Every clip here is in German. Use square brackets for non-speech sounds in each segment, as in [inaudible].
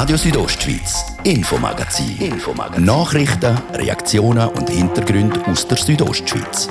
Radio Südostschweiz, Infomagazin. Infomagazin. Nachrichten, Reaktionen und Hintergründe aus der Südostschweiz.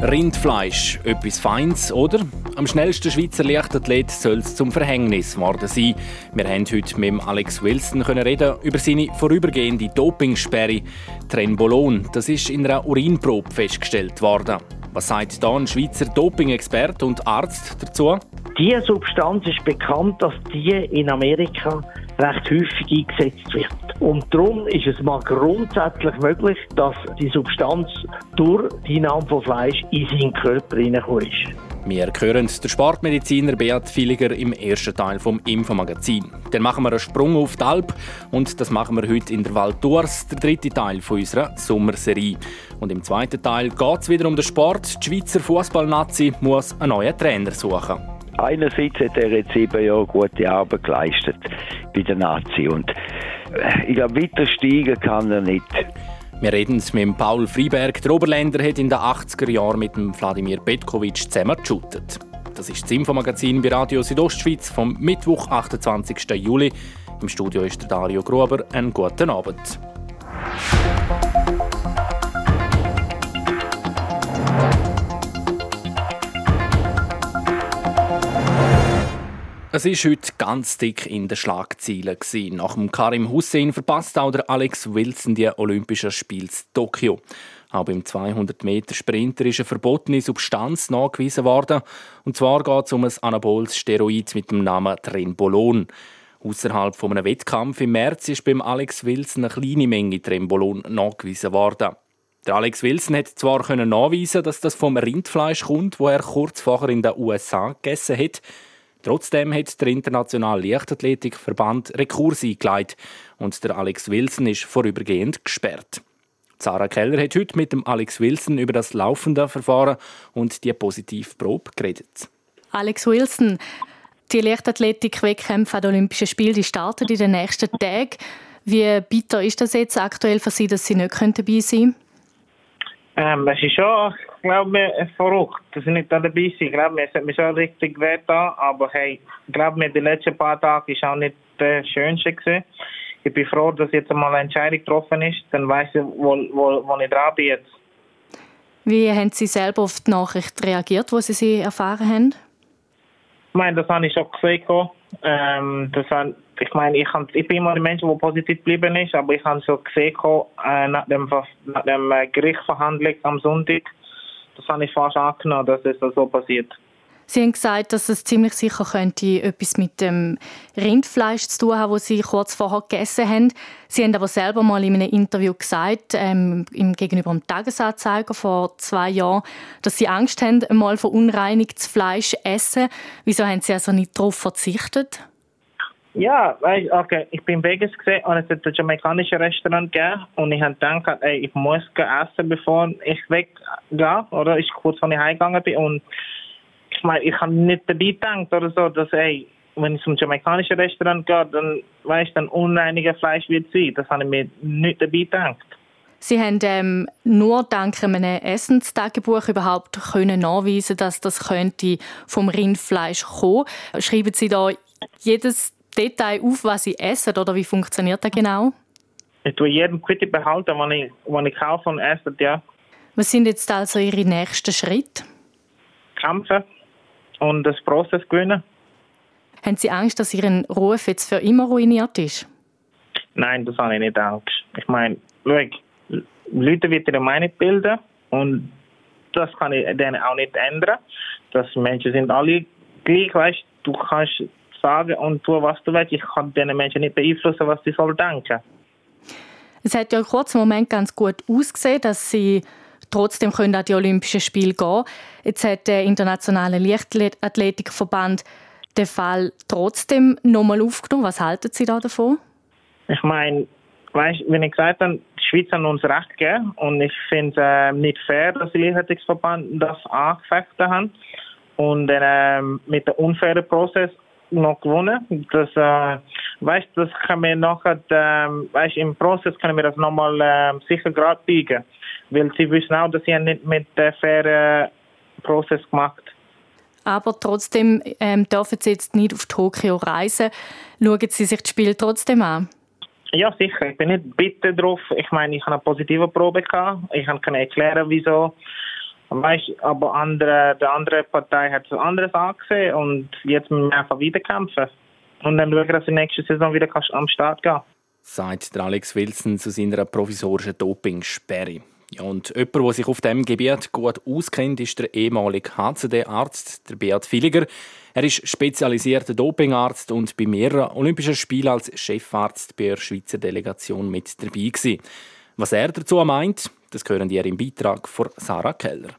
Rindfleisch, etwas Feins, oder? Am schnellsten Schweizer Leichtathlet soll es zum Verhängnis geworden sein. Wir haben heute mit Alex Wilson reden über seine vorübergehende Dopingsperre. Trenbolon, das ist in einer Urinprobe festgestellt worden. Was sagt da ein Schweizer Doping-Experte und Arzt dazu? Diese Substanz ist bekannt, dass die in Amerika recht häufig eingesetzt wird. Und darum ist es mal grundsätzlich möglich, dass die Substanz durch die Einnahme von Fleisch in seinen Körper hineingekommen ist. Wir hören den Sportmediziner Beat Villiger im ersten Teil vom Infomagazin. Dann machen wir einen Sprung auf die Alp und das machen wir heute in der Val der dritte Teil unserer Sommerserie. Und im zweiten Teil geht es wieder um den Sport. Die Schweizer Fußballnazi muss einen neuen Trainer suchen. Einerseits hat er jetzt sieben Jahre gute Arbeit geleistet bei der Nazi und äh, ich glaube, weiter steigen kann er nicht. Wir reden mit Paul Freiberg. Der Oberländer hat in den 80er Jahren mit dem Wladimir Petkovic zusammen geshootet. Das ist das Infomagazin bei Radio Südostschweiz vom Mittwoch, 28. Juli. Im Studio ist der Dario Gruber. Einen guten Abend. Es war heute ganz dick in den Schlagzeilen. Nach dem Karim Hussein verpasst auch der Alex Wilson die Olympischen Spiele Tokio. Auch beim 200-Meter-Sprinter ist eine verbotene Substanz nachgewiesen worden. Und zwar geht es um ein anaboles Steroid mit dem Namen Trenbolon. Außerhalb von einem Wettkampf im März ist beim Alex Wilson eine kleine Menge Trenbolon nachgewiesen worden. Der Alex Wilson hat zwar nachweisen, dass das vom Rindfleisch kommt, wo er kurz vorher in den USA gegessen hat. Trotzdem hat der Internationale Leichtathletikverband Rekurs eingeleitet und der Alex Wilson ist vorübergehend gesperrt. Sarah Keller hat heute mit dem Alex Wilson über das laufende Verfahren und die Positivprobe geredet. Alex Wilson, die Leichtathletik-Wettkämpfe an Olympischen Spielen die starten in den nächsten Tagen. Wie bitter ist das jetzt aktuell für Sie, dass Sie nicht dabei sein können? Ähm, es ist schon, ich glaube, verrückt, dass ich nicht dabei bin. Ich glaube, es hat mich schon richtig weh da, aber hey, ich glaube, die letzten paar Tage ist auch nicht der schönste gewesen. Ich bin froh, dass jetzt mal eine Entscheidung getroffen ist, dann weiß ich, wo, wo, wo ich dran bin jetzt. Wie haben Sie selber auf die Nachricht reagiert, wo Sie sie erfahren haben? Ich meine, das habe ich schon gesehen. Ähm, das ich meine, ich, ich bin immer ein Mensch, der positiv geblieben ist, aber ich habe schon gesehen, äh, nach dem, nach dem äh, Gerichtsverhandlung am Sonntag, das habe ich fast angenommen, dass es so passiert. Sie haben gesagt, dass es ziemlich sicher könnte etwas mit dem Rindfleisch zu tun haben, das Sie kurz vorher gegessen haben. Sie haben aber selber mal in einem Interview gesagt, ähm, gegenüber dem Tagesanzeiger vor zwei Jahren, dass Sie Angst haben, einmal verunreinigtes Fleisch zu essen. Wieso haben Sie also nicht darauf verzichtet? Ja, okay, ich bin Vegas gesehen und es hat ein jamaikanisches Restaurant gegeben und ich habe gedacht, ey, ich muss essen, bevor ich weggehe, oder ich kurz vor ich heimgegangen bin und ich meine, ich habe nicht dabei gedacht oder so, dass, ey, wenn ich zum jamaikanischen Restaurant gehe, dann weißt dann unreiniges Fleisch wird sein. Das habe ich mir nicht dabei gedacht. Sie haben ähm, nur dank einem Essenstagebuch überhaupt können nachweisen, dass das könnte vom Rindfleisch kommen. Schreiben Sie da jedes Detail auf, was Sie essen, oder wie funktioniert das genau? Ich tue jeden Quitty behalten, wenn ich, wenn ich kaufe und esse, ja. Was sind jetzt also Ihre nächsten Schritte? Kämpfen und das Prozess gewinnen. Haben Sie Angst, dass Ihr Ruf jetzt für immer ruiniert ist? Nein, das habe ich nicht Angst. Ich meine, schau, Leute werden ihre Meinung bilden und das kann ich denen auch nicht ändern. Das Menschen sind alle gleich, weißt du, kannst sagen und tun, was du willst. Ich kann diesen Menschen nicht beeinflussen, was sie soll denken. Es hat ja einen kurzen Moment ganz gut ausgesehen, dass sie trotzdem können an die Olympischen Spiele gehen. Jetzt hat der internationale Leichtathletikverband den Fall trotzdem nochmal aufgenommen. Was halten Sie da davon? Ich meine, weißt, wenn ich gesagt habe, die Schweiz hat uns Recht gegeben und ich finde es äh, nicht fair, dass die Leichtathletikverband das angefechtet haben und äh, mit dem unfairen Prozess noch gewonnen. Das, äh, weißt, das kann wir nachher, äh, weißt, im Prozess können wir das nochmal äh, sicher gerade biegen weil sie wissen auch, dass sie nicht mit der fairen Prozess gemacht aber trotzdem ähm, dürfen Sie jetzt nicht auf Tokio reisen. Schauen Sie sich das Spiel trotzdem an? Ja, sicher. Ich bin nicht bitter drauf. Ich meine, ich habe eine positive Probe gehabt. Ich kann erklären, wieso. Weißt, aber andere, die andere Partei hat so anderes angesehen und jetzt müssen wir einfach wieder kämpfen. Und dann schauen, dass wir nächste Saison wieder am Start gehen. Sagt Alex Wilson zu seiner provisorischen Dopingsperre. Ja, und jemand, der sich auf diesem Gebiet gut auskennt, ist der ehemalige HCD-Arzt, der Beat Villiger. Er ist spezialisierter Dopingarzt und bei mehreren Olympischen Spielen als Chefarzt bei der Schweizer Delegation mit dabei gewesen. Was er dazu meint, das hören ihr im Beitrag von Sarah Keller.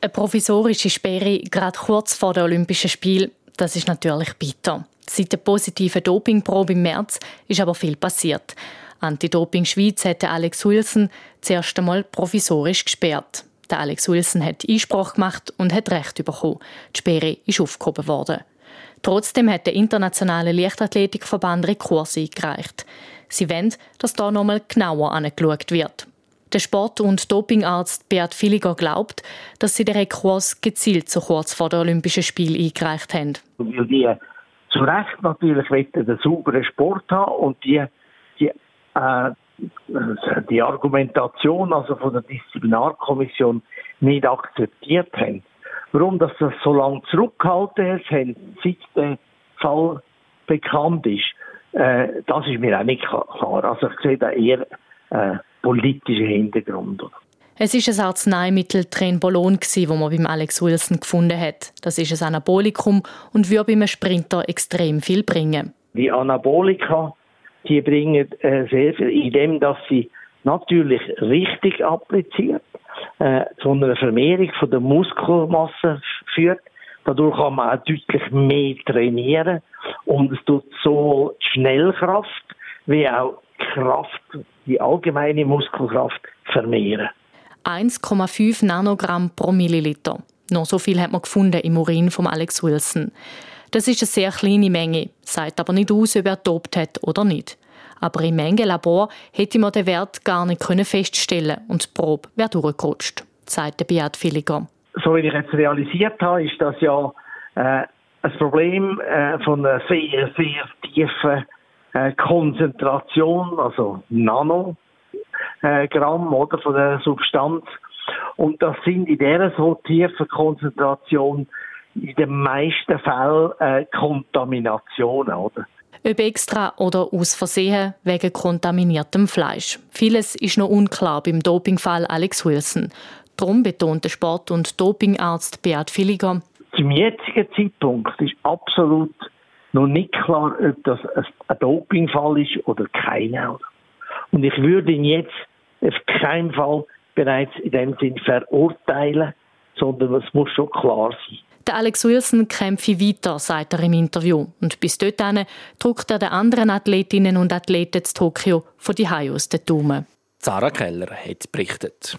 Eine provisorische Sperre gerade kurz vor den Olympischen Spielen, das ist natürlich bitter. Seit der positiven Dopingprobe im März ist aber viel passiert. Anti-Doping Schweiz hätte Alex Wilson zuerst einmal provisorisch gesperrt. Der Alex Wilson hat Einspruch gemacht und hat Recht bekommen. Die Sperre ist aufgehoben worden. Trotzdem hat der internationale Leichtathletikverband Rekurs eingereicht. Sie wollen, dass da nochmal genauer angeschaut wird. Der Sport- und Dopingarzt Beat Villiger glaubt, dass sie den Rekurs gezielt so kurz vor den Olympischen Spielen eingereicht haben. Weil die zu Recht natürlich einen sauberen Sport haben und die, die äh, die Argumentation also von der Disziplinarkommission nicht akzeptiert haben. Warum dass das so lange zurückgehalten ist, seit der Fall bekannt ist, äh, das ist mir auch nicht klar. Also ich sehe da eher äh, politischen Hintergrund. Es ist ein Arzneimittel Trenbolon, das man beim Alex Wilson gefunden hat. Das ist ein Anabolikum und würde beim Sprinter extrem viel bringen. Die Anabolika die bringen äh, sehr viel, indem dass sie natürlich richtig appliziert, äh, zu einer Vermehrung von der Muskelmasse führt. Dadurch kann man auch deutlich mehr trainieren und es tut sowohl Schnellkraft wie auch Kraft, die allgemeine Muskelkraft vermehren. 1,5 Nanogramm pro Milliliter. Noch so viel hat man gefunden im Urin von Alex Wilson. Das ist eine sehr kleine Menge, sagt aber nicht aus, ob er dopt hat oder nicht. Aber im Mengenlabor hätte man den Wert gar nicht feststellen und die Probe wäre durchgerutscht, sagt Beat Villiger. So wie ich jetzt realisiert habe, ist das ja äh, ein Problem äh, von einer sehr, sehr tiefen äh, Konzentration, also Nanogramm oder von der Substanz. Und das sind in dieser so tiefen Konzentration in den meisten Fällen äh, Kontaminationen, oder? Ob extra oder aus Versehen wegen kontaminiertem Fleisch. Vieles ist noch unklar beim Dopingfall Alex Wilson. Darum betont der Sport- und Dopingarzt Beat Villiger. Zum jetzigen Zeitpunkt ist absolut noch nicht klar, ob das ein Dopingfall ist oder keiner. Und ich würde ihn jetzt auf keinen Fall bereits in dem Sinn verurteilen, sondern es muss schon klar sein. Der Alex Wilson kämpfe weiter, sagt er im Interview. Und bis dorthin drückt er den anderen Athletinnen und Athleten zu Tokio von die aus den Daumen. Sarah Keller hat berichtet.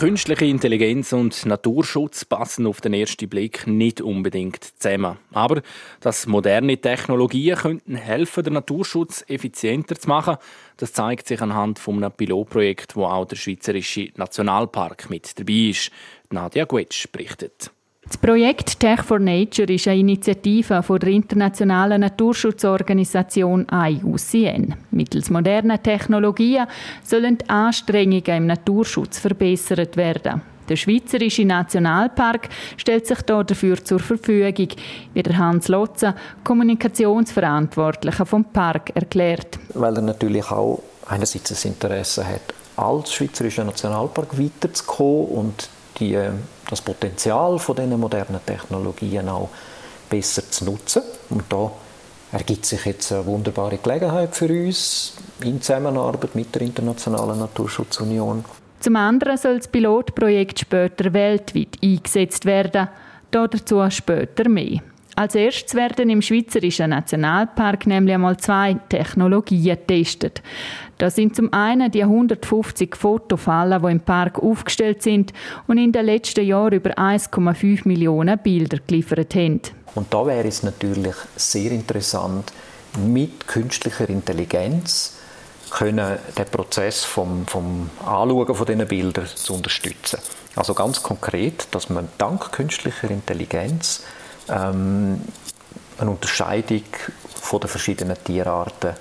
Künstliche Intelligenz und Naturschutz passen auf den ersten Blick nicht unbedingt zusammen. Aber dass moderne Technologien könnten helfen, den Naturschutz effizienter zu machen, das zeigt sich anhand von einem Pilotprojekt, wo auch der Schweizerische Nationalpark mit dabei ist. Nadia Guetsch berichtet. Das Projekt Tech for Nature ist eine Initiative von der internationalen Naturschutzorganisation IUCN. Mittels moderner Technologien sollen die Anstrengungen im Naturschutz verbessert werden. Der Schweizerische Nationalpark stellt sich dafür zur Verfügung, wie der Hans Lotzer, Kommunikationsverantwortlicher vom Park, erklärt. Weil er natürlich auch einerseits das Interesse hat, als Schweizerischer Nationalpark weiterzukommen und die, das Potenzial von diesen modernen Technologien auch besser zu nutzen. Und da ergibt sich jetzt eine wunderbare Gelegenheit für uns in Zusammenarbeit mit der Internationalen Naturschutzunion. Zum anderen soll das Pilotprojekt später weltweit eingesetzt werden. Dazu später mehr. Als erstes werden im Schweizerischen Nationalpark nämlich einmal zwei Technologien getestet. Das sind zum einen die 150 Fotofallen, die im Park aufgestellt sind und in den letzten Jahren über 1,5 Millionen Bilder geliefert haben. Und da wäre es natürlich sehr interessant, mit künstlicher Intelligenz können den Prozess vom, vom Anschauen von diesen Bildern zu unterstützen. Also ganz konkret, dass man dank künstlicher Intelligenz ähm, eine Unterscheidung von den verschiedenen Tierarten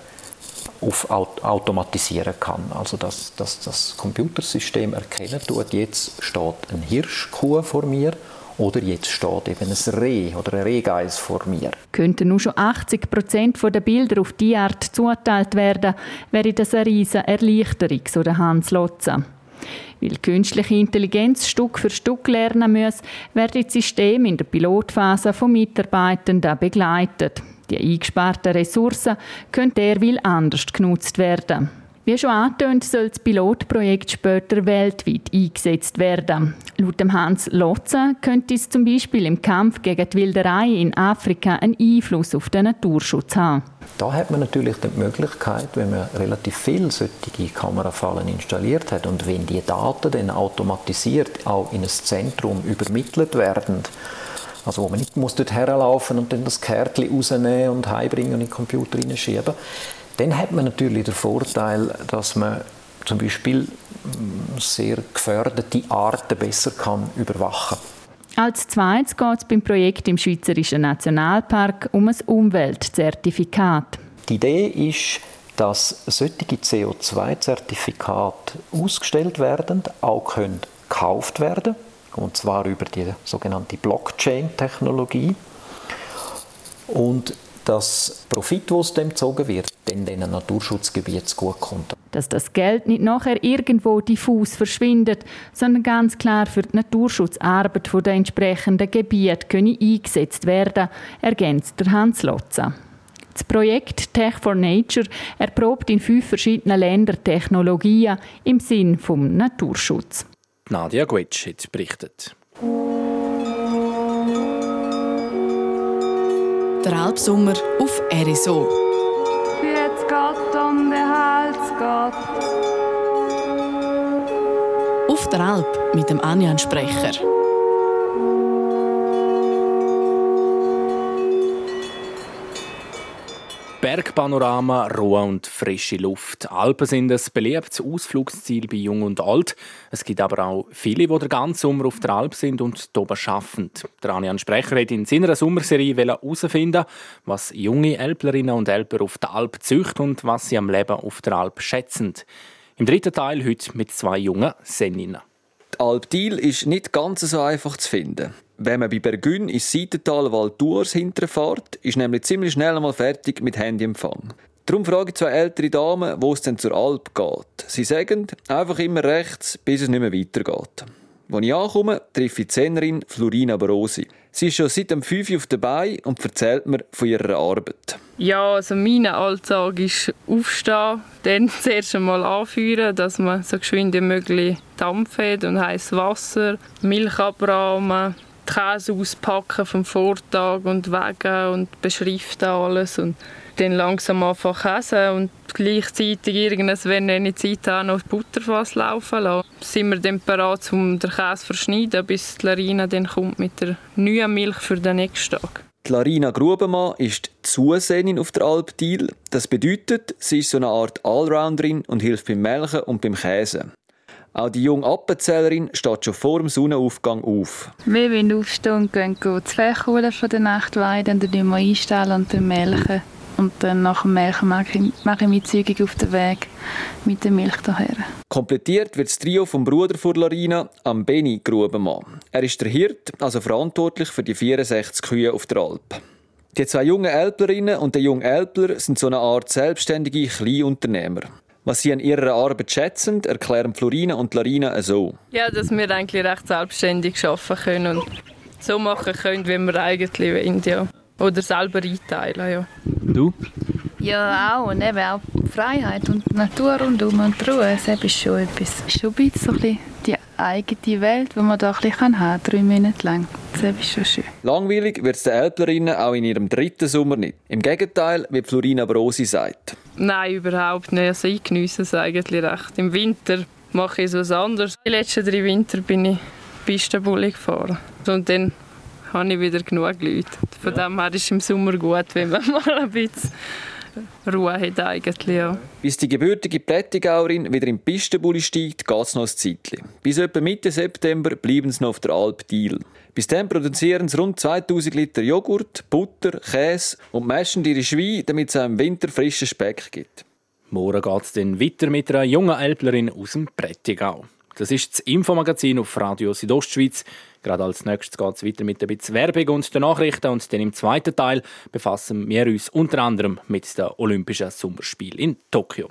auf automatisieren kann. Also dass, dass das Computersystem erkennen tut, jetzt steht ein Hirschkuh vor mir oder jetzt steht eben ein Reh oder ein Rehgeis vor mir. Könnten nur schon 80 Prozent der Bilder auf diese Art zugeteilt werden, wäre das eine riesige Erleichterung, so der Hans Lotzer. Weil künstliche Intelligenz Stück für Stück lernen muss, werden die Systeme in der Pilotphase von Mitarbeitenden begleitet. Die eingesparten Ressourcen können derweil anders genutzt werden. Wie schon angetönt, soll das Pilotprojekt später weltweit eingesetzt werden. Laut Hans Lotze könnte es zum Beispiel im Kampf gegen die Wilderei in Afrika einen Einfluss auf den Naturschutz haben. Da hat man natürlich die Möglichkeit, wenn man relativ viele solche Kamerafallen installiert hat und wenn die Daten dann automatisiert auch in ein Zentrum übermittelt werden, also wo man nicht muss dort herlaufen und dann das Kärtchen rausnehmen und heimbringen und in den Computer reinschieben, dann hat man natürlich den Vorteil, dass man zum Beispiel mm, sehr gefährdete Arten besser kann überwachen kann. Als zweites geht es beim Projekt im Schweizerischen Nationalpark um ein Umweltzertifikat. Die Idee ist, dass solche CO2-Zertifikate ausgestellt werden, auch können gekauft werden, und zwar über die sogenannte Blockchain-Technologie. Und dass Profit, der aus dem gezogen wird, dann den Naturschutzgebieten zugutekommt. Dass das Geld nicht nachher irgendwo diffus verschwindet, sondern ganz klar für die Naturschutzarbeit der entsprechenden Gebiete eingesetzt werden, ergänzt der Hans Lotzer. Das Projekt Tech for Nature erprobt in fünf verschiedenen Ländern Technologien im Sinn vom Naturschutz. Nadia Gwetsch hat berichtet. Der Alpsommer auf RSO. Jetzt geht um den Hals geht. Auf der Alp mit dem Anjan Sprecher. Bergpanorama, Ruhe und frische Luft. Alpen sind ein beliebtes Ausflugsziel bei Jung und Alt. Es gibt aber auch viele, die den ganzen Sommer auf der Alp sind und hier arbeiten. Der Anian Sprecher hat in seiner Sommerserie herausfinden, was junge Älplerinnen und Älpler auf der Alp zücht und was sie am Leben auf der Alp schätzen. Im dritten Teil heute mit zwei jungen Seninnen. Die Alp Diel ist nicht ganz so einfach zu finden. Wenn man bei Bergün ins Seitental Val d'Urs hinterfährt, ist nämlich ziemlich schnell einmal fertig mit Handyempfang. Darum frage ich zwei ältere Damen, wo es denn zur Alp geht. Sie sagen, einfach immer rechts, bis es nicht mehr weitergeht. Als ich ankomme, treffe ich die Zehnerin Florina Barosi. Sie ist schon seit dem 5 Uhr auf dabei und erzählt mir von ihrer Arbeit. Ja, also mein Alltag ist aufstehen, dann [laughs] zuerst einmal anführen, dass man so geschwind wie möglich Dampf hat und heißes Wasser, Milch abrahmen, Käse auspacken vom Vortag und wegen und beschriften alles und dann langsam einfach Käse und gleichzeitig irgendwas, wenn ich Zeit habe, noch Butterfass laufen lassen. Sind wir dann bereit, um den Käse zu verschneiden, bis die Larina dann kommt mit der neuen Milch für den nächsten Tag. Die Larina Grubenmann ist Zuseherin auf der Alp Diel. Das bedeutet, sie ist so eine Art Allrounderin und hilft beim Melken und beim Käse. Auch die junge Appenzählerin steht schon vor dem Sonnenaufgang auf. Wir wollen aufstehen und gehen Fächer holen von der Nachtweide und dann wir einstellen und dann melken. Und dann nach dem Melken mache ich, mache ich meine auf den Weg mit der Milch daher. Komplettiert wird das Trio vom Bruder von Larina, am Beni Grubenmann. Er ist der Hirt, also verantwortlich für die 64 Kühe auf der Alp. Die zwei jungen Älplerinnen und der junge Älpler sind so eine Art selbstständige Kleinunternehmer. Was sie an ihrer Arbeit schätzen, erklären Florina und Larina so. Ja, dass wir eigentlich recht selbstständig arbeiten können und so machen können, wie wir eigentlich wollen. Ja. Oder selber einteilen. Ja. Du? Ja, auch. Und eben auch Freiheit und Natur rundum und Ruhe. Das ist schon etwas. Schon ein bisschen, so ein bisschen die eigene Welt, die man da ein bisschen haben kann, drei Monate lang. Das ist schon schön. Langweilig wird es den Älplerinnen auch in ihrem dritten Sommer nicht. Im Gegenteil, wie Florina Brosi sagt. Nein, überhaupt nicht. Also ich geniesse es eigentlich recht. Im Winter mache ich etwas anderes. Die letzten drei Winter bin ich Pistenbulli gefahren. Und dann habe ich wieder genug Leute. Von ja. dem her ist es im Sommer gut, wenn man [laughs] mal ein bisschen Ruhe hat eigentlich, ja. Bis die gebürtige Plättigauerin wieder im Pistenbully steigt, geht es noch ein Zeitchen. Bis etwa Mitte September bleiben sie noch auf der Alp Deal. Bis dann produzieren sie rund 2000 Liter Joghurt, Butter, Käse und meschen ihre Schweine, damit es auch im Winter frischen Speck gibt. Morgen geht es dann weiter mit einer jungen Älplerin aus dem Prättigau. Das ist das Infomagazin auf Radio Südostschweiz. Gerade als nächstes geht es weiter mit ein bisschen Werbung und den Nachrichten. Und dann im zweiten Teil befassen wir uns unter anderem mit den Olympischen Sommerspielen in Tokio.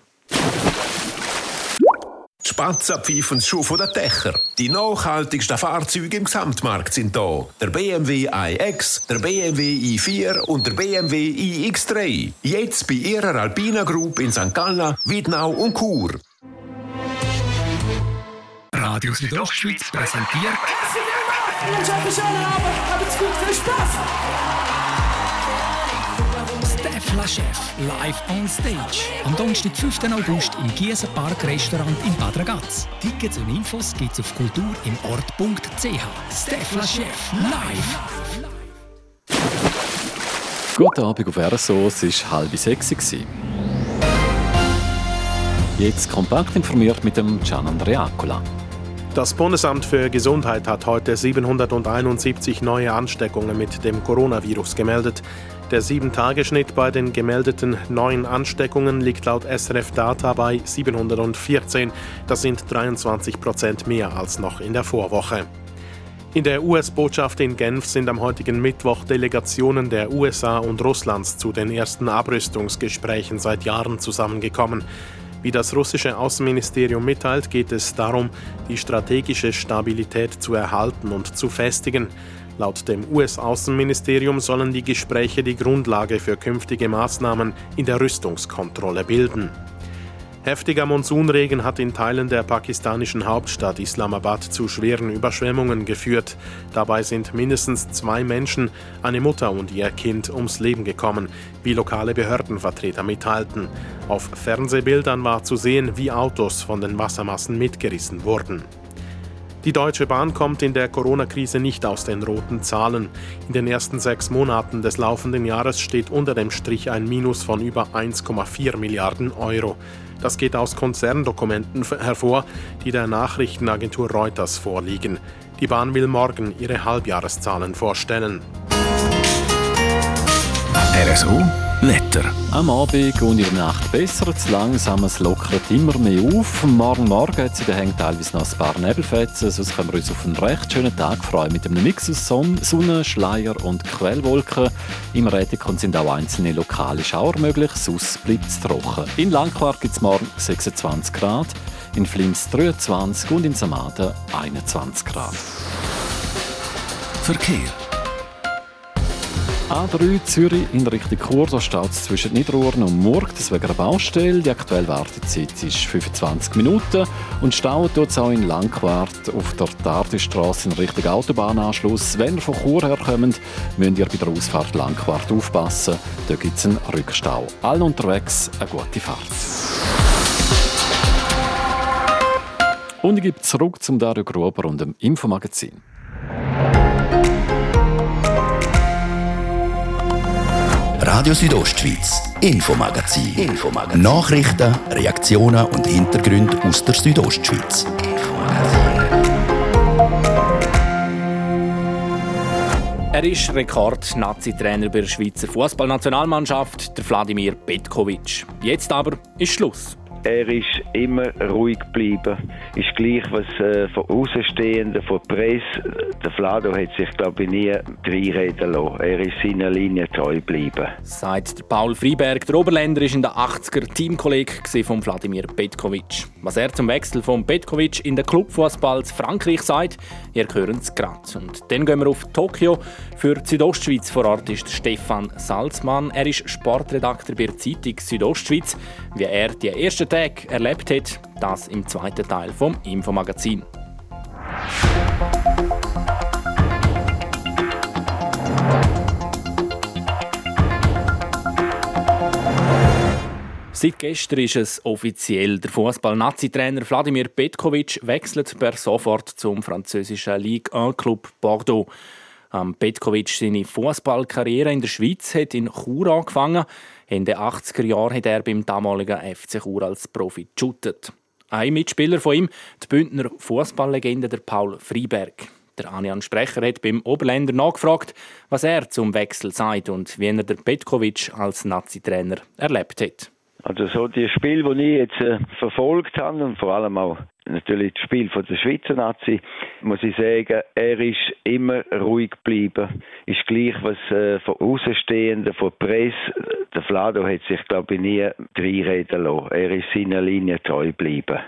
Die Spatzen pfeifen Schuh von der Dächer. Die nachhaltigsten Fahrzeuge im Gesamtmarkt sind da. Der BMW iX, der BMW i4 und der BMW iX3. Jetzt bei Ihrer Alpina Group in St. Gallen, Wiednau und Chur. Radio Südostschweiz präsentiert. Wünsche euch einen schönen Abend. Habt's gut, viel Spaß. Stefla Chef live on stage. Am Donnerstag, 5. August im Gießen Park Restaurant in Bad Ragaz. Tickets und Infos gibt's auf kulturimort.ch. Stefla Chef live. Guten Abend auf RSO, es war halb sechs. Jetzt kompakt informiert mit dem Gian Andreacola. Das Bundesamt für Gesundheit hat heute 771 neue Ansteckungen mit dem Coronavirus gemeldet. Der 7-Tage-Schnitt bei den gemeldeten neuen Ansteckungen liegt laut SRF Data bei 714. Das sind 23 Prozent mehr als noch in der Vorwoche. In der US-Botschaft in Genf sind am heutigen Mittwoch Delegationen der USA und Russlands zu den ersten Abrüstungsgesprächen seit Jahren zusammengekommen. Wie das russische Außenministerium mitteilt, geht es darum, die strategische Stabilität zu erhalten und zu festigen. Laut dem US-Außenministerium sollen die Gespräche die Grundlage für künftige Maßnahmen in der Rüstungskontrolle bilden. Heftiger Monsunregen hat in Teilen der pakistanischen Hauptstadt Islamabad zu schweren Überschwemmungen geführt. Dabei sind mindestens zwei Menschen, eine Mutter und ihr Kind, ums Leben gekommen, wie lokale Behördenvertreter mitteilten. Auf Fernsehbildern war zu sehen, wie Autos von den Wassermassen mitgerissen wurden. Die Deutsche Bahn kommt in der Corona-Krise nicht aus den roten Zahlen. In den ersten sechs Monaten des laufenden Jahres steht unter dem Strich ein Minus von über 1,4 Milliarden Euro. Das geht aus Konzerndokumenten hervor, die der Nachrichtenagentur Reuters vorliegen. Die Bahn will morgen ihre Halbjahreszahlen vorstellen. RSO Wetter. Am Abend und in der Nacht besser, zu langsam, es lockert immer mehr auf. Morgen Morgen hat es in den Hängen teilweise noch ein paar Nebelfetzen, sonst können wir uns auf einen recht schönen Tag freuen mit einem Mix aus Sonne, Schleier und Quellwolken. Im Rätikon sind auch einzelne lokale Schauer möglich, sonst bleibt es trocken. In Langquart gibt es morgen 26 Grad, in Flims 23 und in Samaden 21 Grad. Verkehr. A3 Zürich in Richtung Chur, da steht es zwischen Niederurn und Murg, das wegen einer Baustelle. Die aktuelle Wartezeit ist 25 Minuten. Und Stau tut es auch in Langquart auf der Tardistrasse in Richtung Autobahnanschluss. Wenn ihr von Chur herkommt, müsst ihr bei der Ausfahrt Langquart aufpassen. Da gibt es einen Rückstau. Allen unterwegs eine gute Fahrt. Und ich gebe zurück zum Dario Gruber und dem Infomagazin. Radio Südostschweiz, Infomagazin. Infomagazin. Nachrichten, Reaktionen und Hintergründe aus der Südostschweiz. Er ist Rekord-Nazi-Trainer bei der Schweizer Fußballnationalmannschaft, der Wladimir Petkovic. Jetzt aber ist Schluss. Er ist immer ruhig geblieben. Ist gleich, was äh, von Außenstehenden, von der Presse. Der Vlado hat sich, glaube ich, nie reinreden lassen. Er ist seiner Linie treu geblieben. Sagt Paul Freiberg. Der Oberländer ist in den 80er Teamkollege von Wladimir Petkovic. Was er zum Wechsel von Petkovic in den Clubfußball Frankreich sagt, ihr hören es gerade. Und dann gehen wir auf Tokio. Für die Südostschweiz vor Ort ist Stefan Salzmann. Er ist Sportredakteur bei der Zeitung Südostschweiz. Wie er die ersten erlebt hat, das im zweiten Teil vom Infomagazin. Seit gestern ist es offiziell. Der Fußball-Nazi-Trainer Wladimir Petkovic wechselt per sofort zum französischen Ligue 1-Club Bordeaux. Am Petkovic seine Fußballkarriere in der Schweiz hat in Chur angefangen. In den 80er Jahren hat er beim damaligen FC Chur als Profi geshootet. Ein Mitspieler von ihm, die Bündner Fußballlegende Paul Freiberg. Der Anjan Sprecher hat beim Oberländer nachgefragt, was er zum Wechsel sagt und wie er der Petkovic als Nazi-Trainer erlebt hat. Also so die Spiele, die ich jetzt äh, verfolgt habe und vor allem auch natürlich das Spiel von der Schweizer Nazi, muss ich sagen, er ist immer ruhig geblieben. Ist gleich, was äh, von Außenstehenden, von der Presse, der Flado hat sich, glaube ich, nie reinreden lassen. Er ist seiner Linie treu geblieben.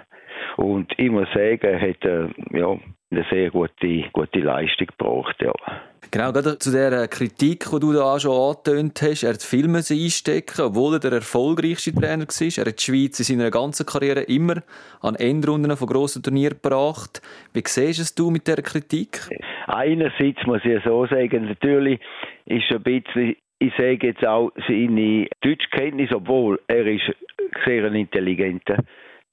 Und ich muss sagen, er hat äh, ja, eine sehr gute, gute Leistung gebracht. Ja. Genau, gerade zu der Kritik, die du da schon angetönt hast, er hat Filme einstecken, obwohl er der erfolgreichste Trainer war. Er hat die Schweiz in seiner ganzen Karriere immer an Endrunden von grossen Turnieren gebracht. Wie siehst du mit dieser Kritik? Einerseits muss ich so sagen, natürlich ist ein bisschen ich sage jetzt auch seine Deutschkenntnis, obwohl er ist sehr intelligenter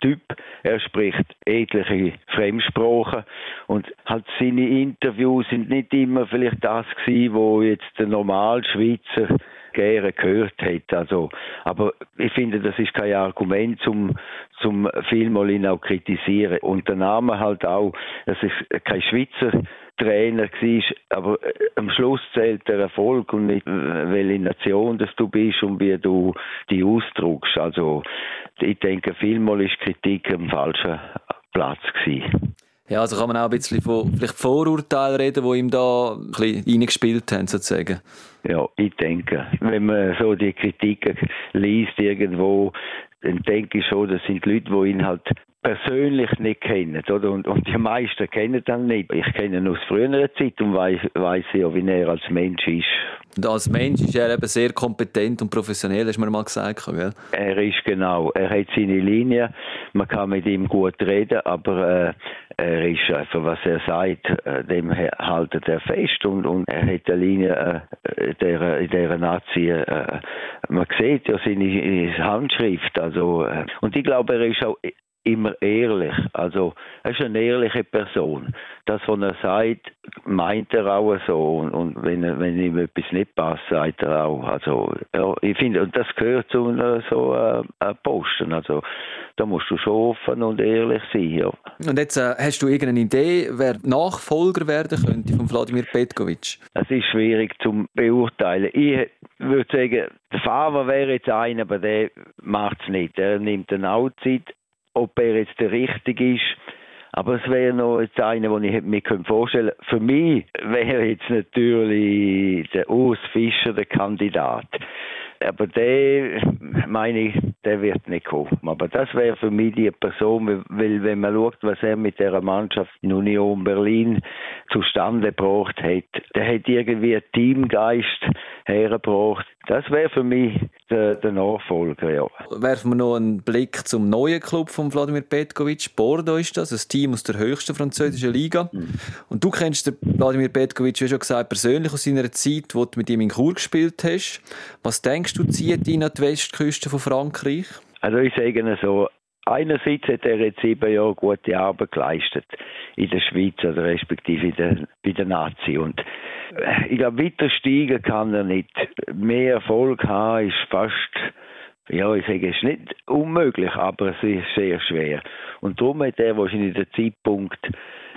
Typ. Er spricht etliche Fremdsprachen und halt seine Interviews sind nicht immer vielleicht das gewesen, wo jetzt der Normalschweizer gerne gehört hat. Also, aber ich finde, das ist kein Argument zum zum vielmal ihn auch kritisieren. Und der Name halt auch, es ist kein Schweizer Trainer war, aber äh, am Schluss zählt der Erfolg und nicht, welche Nation das du bist und wie du die ausdruckst. Also ich denke, vielmal ist Kritik am falschen Platz gewesen. Ja, also kann man auch ein bisschen von vielleicht Vorurteilen reden, die ihm da ein bisschen reingespielt haben, sozusagen. Ja, ich denke, wenn man so die Kritiken liest irgendwo, dann denke ich schon, das sind Leute, die ihn halt persönlich nicht kennen, oder? Und, und die meisten kennen ihn nicht. Ich kenne ihn aus früherer Zeit und weiß, ja, wie er als Mensch ist. Und als Mensch ist er eben sehr kompetent und professionell, hast du mir mal gesagt, gell? Er ist genau, er hat seine Linie, man kann mit ihm gut reden, aber äh, er ist einfach, was er sagt, äh, dem haltet er fest und, und er hat eine Linie äh, der, in dieser Nazi, äh, man sieht ja seine Handschrift, also, äh, und ich glaube, er ist auch immer ehrlich. Also er ist eine ehrliche Person. Das, was er sagt, meint er auch so. Und, und wenn, wenn ihm etwas nicht passt, sagt er auch. Also ja, ich finde, und das gehört zu einer, so äh, einem Posten. Also da musst du schon offen und ehrlich sein. Ja. Und jetzt äh, hast du irgendeine Idee, wer Nachfolger werden könnte von Wladimir Petkovic? Es ist schwierig zu beurteilen. Ich würde sagen, der Fahrer wäre jetzt einer, aber der macht es nicht. Er nimmt eine Outzeit ob er jetzt der richtige ist. Aber es wäre noch jetzt einer, den ich mir vorstellen könnte. Für mich wäre jetzt natürlich der Urs Fischer der Kandidat. Aber der, meine ich, der wird nicht kommen. Aber das wäre für mich die Person, weil wenn man schaut, was er mit der Mannschaft in Union Berlin zustande gebracht hat, der hat irgendwie einen Teamgeist hergebracht. Das wäre für mich der, der, Nachfolger, ja. Werfen wir noch einen Blick zum neuen Club von Wladimir Petkovic. Bordeaux ist das, ein Team aus der höchsten französischen Liga. Mhm. Und du kennst den Wladimir Petkovic, wie schon gesagt, persönlich aus seiner Zeit, wo du mit ihm in Chur gespielt hast. Was denkst du, zieht ihn an die Westküste von Frankreich? Also ich sage so, Einerseits hat er jetzt sieben Jahre gute Arbeit geleistet in der Schweiz, also respektive der, bei der Nazi. Und äh, ich glaube, weiter steigen kann er nicht. Mehr Erfolg haben ist fast, ja, ich sage, es ist nicht unmöglich, aber es ist sehr schwer. Und darum hat er wahrscheinlich den Zeitpunkt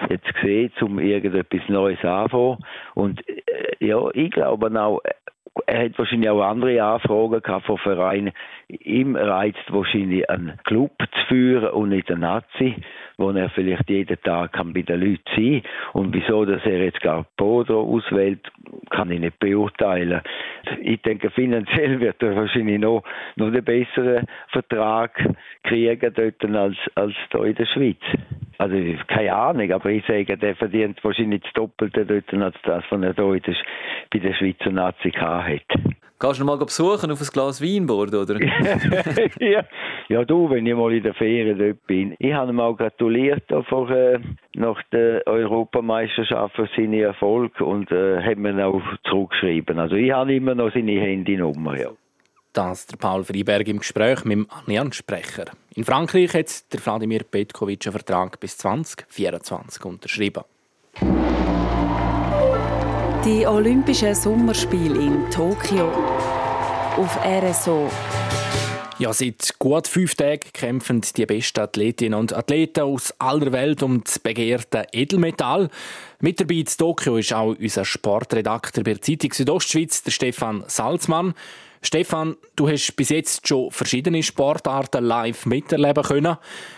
jetzt gesehen, um irgendetwas Neues anzufangen. Und äh, ja, ich glaube auch, er hat wahrscheinlich auch andere Anfragen gehabt von Vereinen. Ihm reizt wahrscheinlich einen Club zu führen und nicht einen Nazi, wo er vielleicht jeden Tag kann bei den Leuten sein Und wieso, dass er jetzt gar Bodo auswählt, kann ich nicht beurteilen. Ich denke, finanziell [laughs] wird er wahrscheinlich noch, noch einen besseren Vertrag kriegen dort als, als hier in der Schweiz. Also, keine Ahnung, aber ich sage, der verdient wahrscheinlich das Doppelte dort als das, was er hier bei der Schweizer Nazi hat. Gehst du noch mal besuchen auf ein Glas Weinbord, oder? [laughs] ja. ja, du, wenn ich mal in der Ferien dort bin. Ich habe ihm auch gratuliert vor, äh, nach der Europameisterschaft für seinen Erfolg und äh, hat mir auch zurückgeschrieben. Also ich habe immer noch seine Handynummer, ja. Das der Paul Freiberg im Gespräch mit dem Allianz-Sprecher. In Frankreich hat der Wladimir Petkovic einen Vertrag bis 2024 unterschrieben. Die Olympischen Sommerspiele in Tokio auf RSO. Ja, seit gut fünf Tagen kämpfen die besten Athletinnen und Athleten aus aller Welt um das begehrte Edelmetall. Mit dabei in Tokio ist auch unser Sportredakteur bei der Zeitung Südostschweiz, der Stefan Salzmann. Stefan, du hast bis jetzt schon verschiedene Sportarten live miterleben können.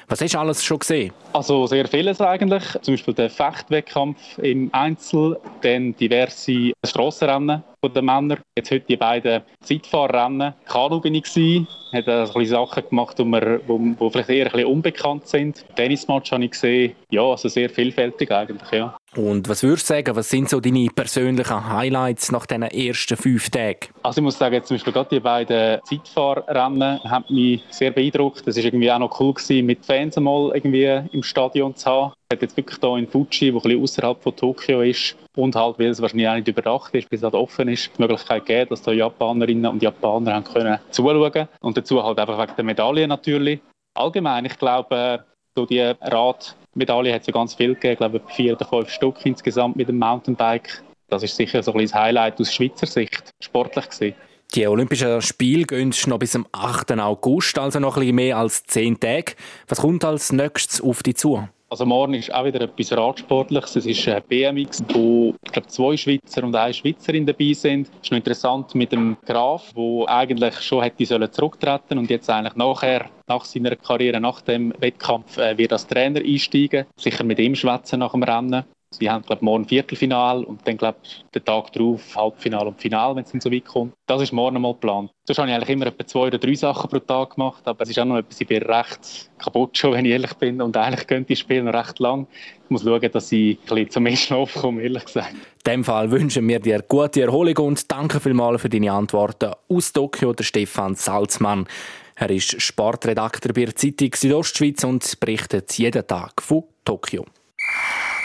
Was hast du alles schon gesehen? Also sehr vieles eigentlich. Zum Beispiel den Fechtwettkampf im Einzel, dann diverse Strassenrennen der Männer. Jetzt heute die beiden Zeitfahrrennen. Kanu bin ich gewesen, hat ein bisschen Sachen gemacht, die, wir, wo, wo vielleicht eher ein bisschen unbekannt sind. Tennismatch habe ich gesehen. Ja, also sehr vielfältig eigentlich, ja. Und was würdest du sagen, was sind so deine persönlichen Highlights nach diesen ersten fünf Tagen? Also ich muss sagen, zum Beispiel gerade die beiden Zeitfahrrennen haben mich sehr beeindruckt. Das war irgendwie auch noch cool gewesen, mit Fans einmal irgendwie im Stadion zu haben. Ich jetzt wirklich hier in Fuji, wo ein bisschen außerhalb von Tokio ist und halt, weil es wahrscheinlich auch nicht überdacht ist, bis es halt offen ist, die Möglichkeit gegeben, dass da Japanerinnen und Japaner haben können zuschauen und dazu halt einfach wegen der Medaille natürlich. Allgemein, ich glaube, so die Rad Medaillen hat es ja ganz viel gegeben, ich glaube vier oder fünf Stück insgesamt mit dem Mountainbike. Das ist sicher so ein bisschen Highlight aus Schweizer Sicht, sportlich gesehen. Die Olympischen Spiele gehen noch bis zum 8. August, also noch ein bisschen mehr als zehn Tage. Was kommt als nächstes auf dich zu? Also morgen ist auch wieder etwas Radsportliches. Es ist ein BMX, wo ich glaube, zwei Schweizer und eine Schweizerin dabei sind. Es ist noch interessant mit dem Graf, wo eigentlich schon hätte sollen zurücktreten und jetzt eigentlich nachher nach seiner Karriere, nach dem Wettkampf, äh, wird als Trainer einsteigen. Sicher mit ihm schwätzen nach dem Rennen. Sie haben, glaube morgen Viertelfinal und dann, glaube den Tag darauf Halbfinale und Final, wenn es dann so weit kommt. Das ist morgen mal geplant. Sonst habe ich eigentlich immer etwa zwei oder drei Sachen pro Tag gemacht, aber es ist auch noch etwas, ich bin recht kaputt schon, [laughs] wenn ich ehrlich bin und eigentlich könnte ich spielen noch recht lang. Ich muss schauen, dass ich ein bisschen zum Schlaf komme, ehrlich gesagt. In diesem Fall wünschen wir dir gute Erholung und danke vielmals für deine Antworten aus Tokio, der Stefan Salzmann. Er ist Sportredakteur bei der Zeitung Südostschweiz und berichtet jeden Tag von Tokio.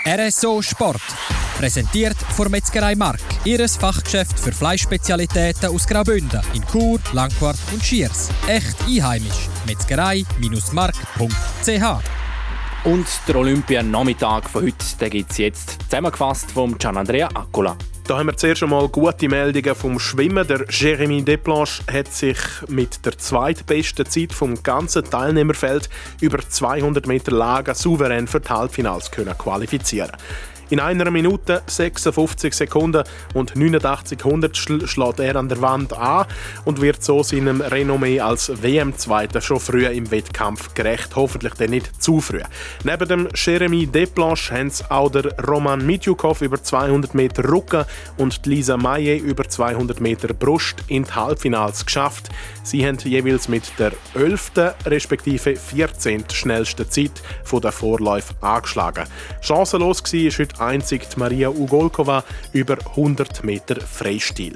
RSO Sport. Präsentiert von Metzgerei Mark. Ihres Fachgeschäft für Fleischspezialitäten aus Graubünden in Chur, Langquart und Schiers. Echt einheimisch. Metzgerei-mark.ch Und der Olympianachmittag von heute gibt es jetzt zusammengefasst vom Gianandrea Accola. Da haben wir zuerst einmal gute Meldungen vom Schwimmen. Der Jeremy Desplanches hat sich mit der zweitbesten Zeit vom ganzen Teilnehmerfeld über 200 Meter Lager souverän für die Halbfinals können qualifizieren in einer Minute, 56 Sekunden und 89 Hundertstel schlägt er an der Wand an und wird so seinem Renommee als WM-Zweiter schon früh im Wettkampf gerecht. Hoffentlich dann nicht zu früh. Neben dem Jeremy Desplanches haben es auch der Roman Mitjukov über 200 Meter Rücken und Lisa Maye über 200 Meter Brust in die Halbfinals geschafft. Sie haben jeweils mit der 11. respektive 14. schnellsten Zeit von der Vorläufe angeschlagen. Chancenlos war heute einzig Maria Ugolkova über 100 Meter Freistil.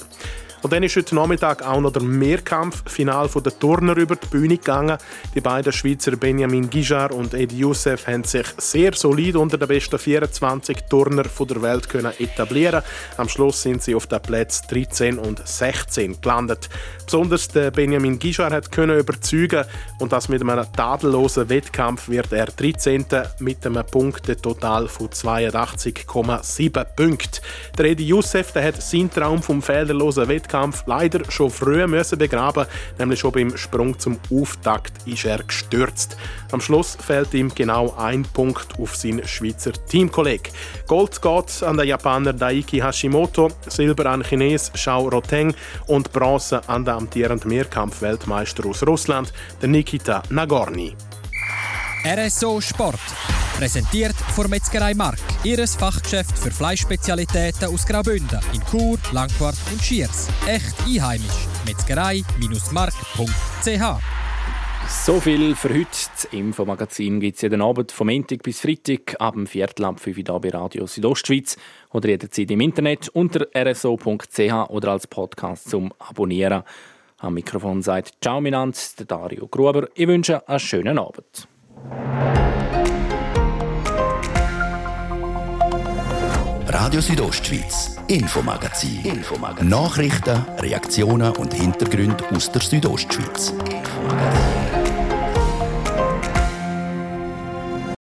Und dann ist heute Nachmittag auch noch der Mehrkampffinal der Turner über die Bühne gegangen. Die beiden Schweizer Benjamin Gijar und Edi Youssef haben sich sehr solid unter den besten 24 Turner der Welt können etablieren. Am Schluss sind sie auf den Plätzen 13 und 16 gelandet. Besonders der Benjamin Gijar hat können überzeugen und das mit einem tadellosen Wettkampf wird er 13. mit einem Punktetotal von 82,7 Punkten. Der Edi Youssef der hat seinen Traum vom fehlerlosen Wettkampf leider schon früh müssen begraben, nämlich schon beim Sprung zum Auftakt ist er gestürzt. Am Schluss fällt ihm genau ein Punkt auf seinen Schweizer Teamkollegen. Gold geht an den Japaner Daiki Hashimoto, Silber an Chines Shao Roteng und Bronze an den amtierenden Mehrkampf-Weltmeister aus Russland, der Nikita Nagorny. RSO Sport. Präsentiert von Metzgerei Mark. Ihres Fachgeschäft für Fleischspezialitäten aus Graubünden in Chur, Langquart und Schiers. Echt einheimisch. Metzgerei-mark.ch so viel für heute. Das Infomagazin gibt es jeden Abend vom Montag bis Freitag ab dem Viertel ab 5 Uhr bei Radio Südostschweiz oder jederzeit im Internet unter rso.ch oder als Podcast zum Abonnieren. Am Mikrofon sagt Ciao, mein Dario Gruber. Ich wünsche einen schönen Abend. Radio Südostschweiz, Infomagazin. Infomagazin. Nachrichten, Reaktionen und Hintergründe aus der Südostschweiz. Infomagazin.